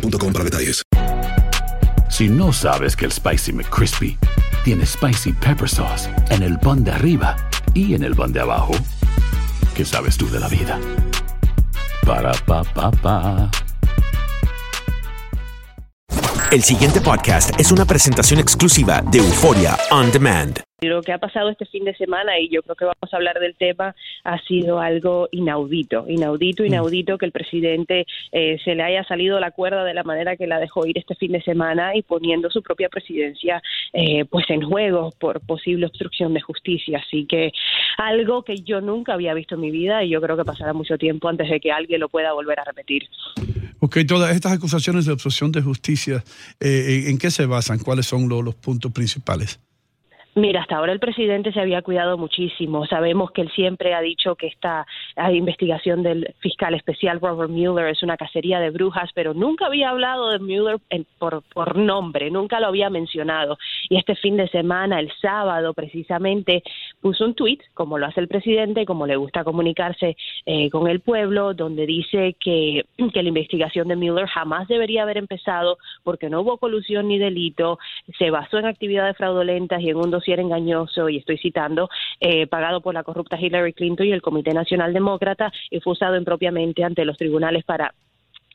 boostmobile.com para detalles. Si no sabes que el Spicy McCrispy tiene Spicy Pepper Sauce en el pan de arriba y en el pan de abajo, ¿qué sabes tú de la vida? Para, pa, pa, pa. El siguiente podcast es una presentación exclusiva de Euforia On Demand. Lo que ha pasado este fin de semana, y yo creo que vamos a hablar del tema, ha sido algo inaudito, inaudito, inaudito que el presidente eh, se le haya salido la cuerda de la manera que la dejó ir este fin de semana y poniendo su propia presidencia eh, pues en juego por posible obstrucción de justicia. Así que algo que yo nunca había visto en mi vida y yo creo que pasará mucho tiempo antes de que alguien lo pueda volver a repetir. Ok, todas estas acusaciones de obstrucción de justicia, eh, ¿en qué se basan? ¿Cuáles son lo- los puntos principales? Mira, hasta ahora el presidente se había cuidado muchísimo. Sabemos que él siempre ha dicho que esta investigación del fiscal especial Robert Mueller es una cacería de brujas, pero nunca había hablado de Mueller por, por nombre, nunca lo había mencionado. Y este fin de semana, el sábado precisamente, puso un tuit, como lo hace el presidente, como le gusta comunicarse eh, con el pueblo, donde dice que, que la investigación de Mueller jamás debería haber empezado porque no hubo colusión ni delito, se basó en actividades fraudulentas y en un dossier engañoso, y estoy citando, eh, pagado por la corrupta Hillary Clinton y el Comité Nacional Demócrata, y fue usado impropiamente ante los tribunales para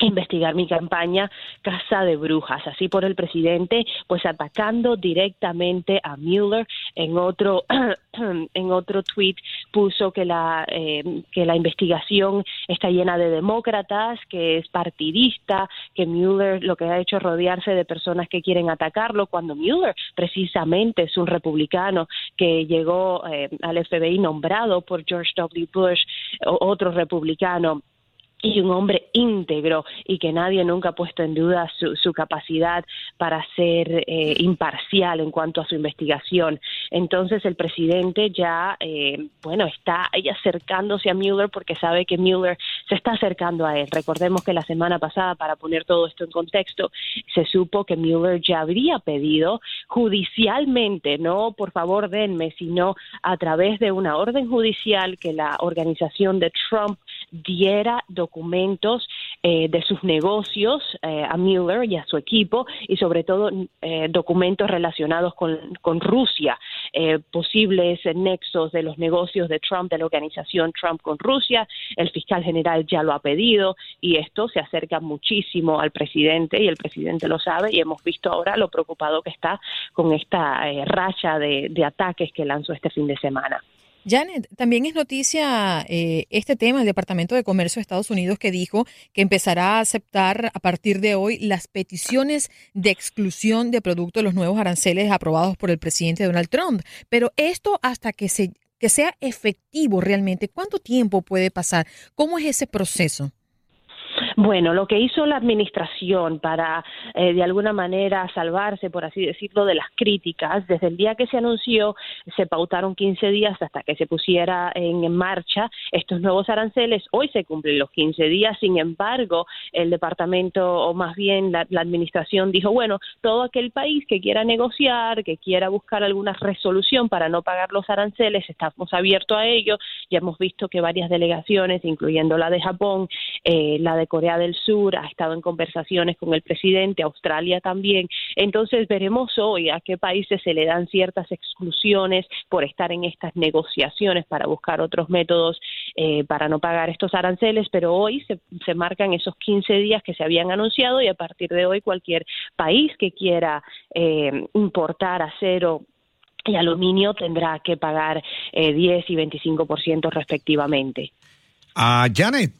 investigar mi campaña Casa de Brujas, así por el presidente, pues atacando directamente a Mueller. En otro en otro tweet puso que la eh, que la investigación está llena de demócratas, que es partidista, que Mueller lo que ha hecho es rodearse de personas que quieren atacarlo, cuando Mueller precisamente es un republicano que llegó eh, al FBI nombrado por George W. Bush, otro republicano y un hombre íntegro y que nadie nunca ha puesto en duda su, su capacidad para ser eh, imparcial en cuanto a su investigación. Entonces el presidente ya, eh, bueno, está acercándose a Mueller porque sabe que Mueller se está acercando a él. Recordemos que la semana pasada, para poner todo esto en contexto, se supo que Mueller ya habría pedido judicialmente, no por favor denme, sino a través de una orden judicial que la organización de Trump diera documentos eh, de sus negocios eh, a Mueller y a su equipo y sobre todo eh, documentos relacionados con, Rusia, eh, posibles nexos de los negocios de Trump, de la organización Trump con Rusia. El fiscal general ya lo ha pedido y esto se acerca muchísimo al presidente y el presidente lo sabe y hemos visto ahora lo preocupado que está con esta eh, racha de ataques que lanzó este fin de semana. Janet, también es noticia eh, este tema, el Departamento de Comercio de Estados Unidos que dijo que empezará a aceptar a partir de hoy las peticiones de exclusión de productos de los nuevos aranceles aprobados por el presidente Donald Trump. Pero esto hasta que, se, que sea efectivo realmente, ¿cuánto tiempo puede pasar? ¿Cómo es ese proceso? Bueno, lo que hizo la administración para, eh, de alguna manera, salvarse, por así decirlo, de las críticas, desde el día que se anunció, se pautaron 15 días hasta que se pusiera en, marcha estos nuevos aranceles. Hoy se cumplen los 15 días, sin embargo, el departamento, o más bien la, la administración, dijo, bueno, todo aquel país que quiera negociar, que quiera buscar alguna resolución para no pagar los aranceles, estamos abiertos a ello. Ya hemos visto que varias delegaciones, incluyendo la de Japón, eh, la de Corea del Sur, ha estado en conversaciones con el presidente, Australia también. Entonces veremos hoy a qué países se le dan ciertas exclusiones por estar en estas negociaciones para buscar otros métodos eh, para no pagar estos aranceles, pero hoy se, se marcan esos 15 días que se habían anunciado y a partir de hoy cualquier país que quiera eh, importar acero y aluminio tendrá que pagar eh, 10 y 25% respectivamente. Ah, Janet,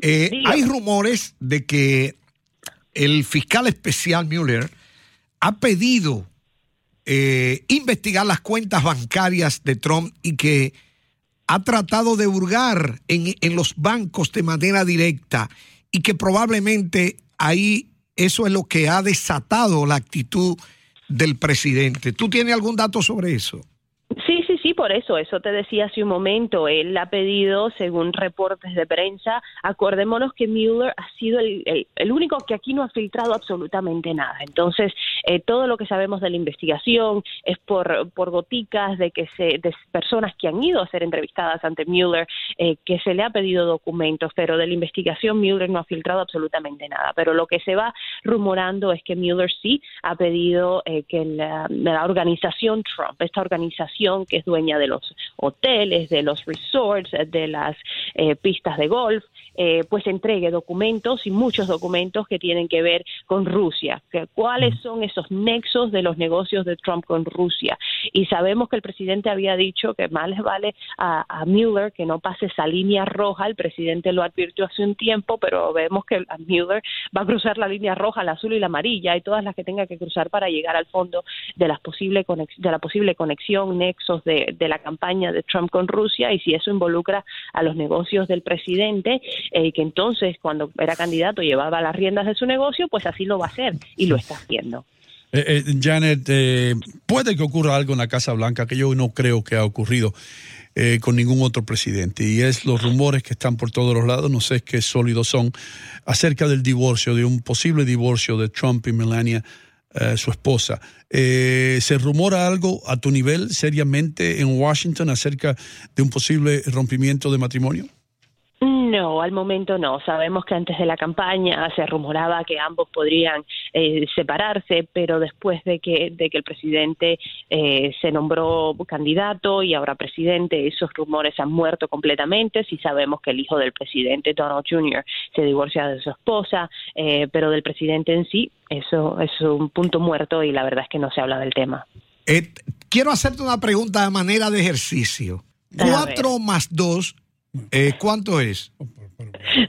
eh, hay rumores de que el fiscal especial Mueller ha pedido eh, investigar las cuentas bancarias de Trump y que ha tratado de hurgar en, en los bancos de manera directa y que probablemente ahí eso es lo que ha desatado la actitud del presidente. ¿Tú tienes algún dato sobre eso? Sí, por eso, eso te decía hace un momento. Él ha pedido, según reportes de prensa, acordémonos que Mueller ha sido el, el- único que aquí no ha filtrado absolutamente nada. Entonces, eh, todo lo que sabemos de la investigación es por, por goticas de que se, de personas que han ido a ser entrevistadas ante Mueller, eh, que se le ha pedido documentos, pero de la investigación Mueller no ha filtrado absolutamente nada. Pero lo que se va rumorando es que Mueller sí ha pedido eh, que la, la organización Trump, esta organización que es dueña de los hoteles, de los resorts, de las eh, pistas de golf, eh, pues entregue documentos y muchos documentos que tienen que ver con Rusia. ¿Cuáles son esos nexos de los negocios de Trump con Rusia? Y sabemos que el presidente había dicho que más les vale a, Mueller que no pase esa línea roja. El presidente lo advirtió hace un tiempo, pero vemos que Mueller va a cruzar la línea roja, la azul y la amarilla, y todas las que tenga que cruzar para llegar al fondo de, las de la posible conexión, nexos de, de la campaña de Trump con Rusia, y si eso involucra a los negocios del presidente, eh, que entonces cuando era candidato llevaba las riendas de su negocio, pues así lo va a hacer y lo está haciendo. Eh, eh, Janet, eh, puede que ocurra algo en la Casa Blanca que yo no creo que ha ocurrido eh, con ningún otro presidente y es los rumores que están por todos los lados, no sé qué sólidos son, acerca del divorcio, de un posible divorcio de Trump y Melania, eh, su esposa. Eh, ¿Se rumora algo a tu nivel seriamente en Washington acerca de un posible rompimiento de matrimonio? No, al momento no. Sabemos que antes de la campaña se rumoraba que ambos podrían eh, separarse, pero después de que, de que el presidente eh, se nombró candidato y ahora presidente, esos rumores han muerto completamente. Sí sabemos que el hijo del presidente, Donald Jr., se divorcia de su esposa, eh, pero del presidente en sí, eso es un punto muerto y la verdad es que no se habla del tema. Eh, quiero hacerte una pregunta de manera de ejercicio. Cuatro más dos, eh, ¿cuánto es?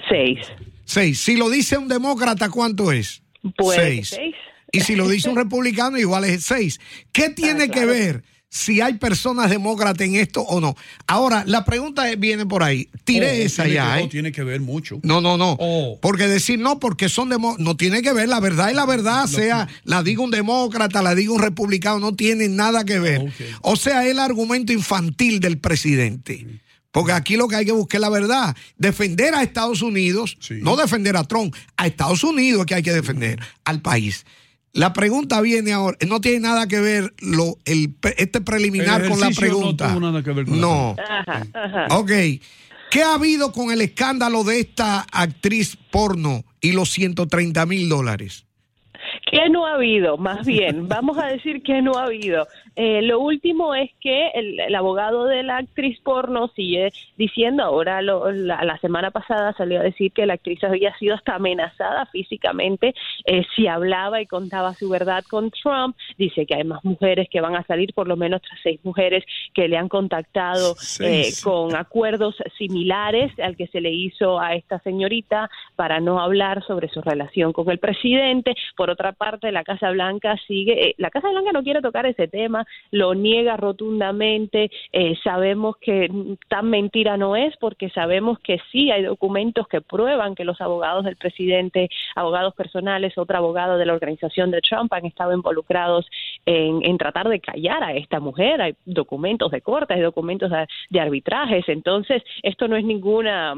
Seis. Seis. Si lo dice un demócrata, ¿cuánto es? Seis. Y si lo dice un republicano, igual es seis. ¿Qué tiene que ver si hay personas demócratas en esto o no? Ahora, la pregunta viene por ahí. Tiré Oh, esa tiene ya, que- ¿eh? oh, tiene que ver mucho. No, no, no. Oh. Porque decir no, porque son demócratas, no tiene que ver. La verdad y la verdad, sea la diga un demócrata, la diga un republicano, no tiene nada que ver. O sea, es el argumento infantil del presidente. Porque aquí lo que hay que buscar es la verdad. Defender a Estados Unidos, no defender a Trump, a Estados Unidos es que hay que defender, al país. La pregunta viene ahora, no tiene nada que ver lo, el, este preliminar El con la no pregunta. tuvo nada que ver con la No. Ajá, ajá. Ok. ¿Qué ha habido con el escándalo de esta actriz porno y los 130 mil dólares? ¿Qué no ha habido? Más bien, vamos a decir que no ha habido. Eh, lo último es que el, el abogado de la actriz porno sigue diciendo, ahora lo- la, la semana pasada salió a decir que la actriz había sido hasta amenazada físicamente eh, si hablaba y contaba su verdad con Trump. Dice que hay más mujeres que van a salir, por lo menos otras seis mujeres que le han contactado eh, con acuerdos similares al que se le hizo a esta señorita para no hablar sobre su relación con el presidente. Por otra parte, la Casa Blanca sigue, eh, la Casa Blanca no quiere tocar ese tema, lo niega rotundamente. Eh, sabemos que tan mentira no es porque sabemos que sí hay documentos que prueban que los abogados del presidente, abogados personales, otro abogado de la organización de Trump han estado involucrados en, en tratar de callar a esta mujer. Hay documentos de corte, hay documentos de, de arbitrajes. Entonces, esto no es ninguna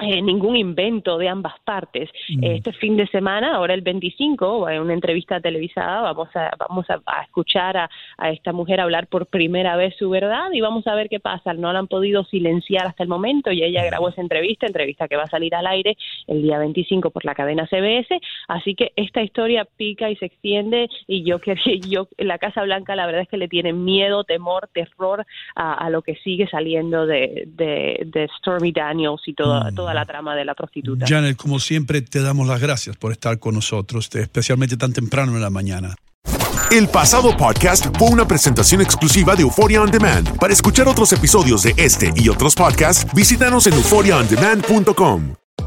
eh, ningún invento de ambas partes. Mm. Este fin de semana, ahora el 25, en una entrevista televisada, vamos a, vamos a, a escuchar a, a esta mujer hablar por primera vez su verdad y vamos a ver qué pasa. No la han podido silenciar hasta el momento y ella grabó esa entrevista, entrevista que va a salir al aire el día 25 por la cadena CBS. Así que esta historia pica y se extiende y yo yo la Casa Blanca la verdad es que le tiene miedo, temor, terror a, a lo que sigue saliendo de, de, de Stormy Daniels y toda, toda la trama de la prostituta. Janet, como siempre, te damos las gracias por estar con nosotros, especialmente tan temprano en la mañana. El pasado podcast fue una presentación exclusiva de Euphoria On Demand. Para escuchar otros episodios de este y otros podcasts, visítanos en euphoriaondemand.com.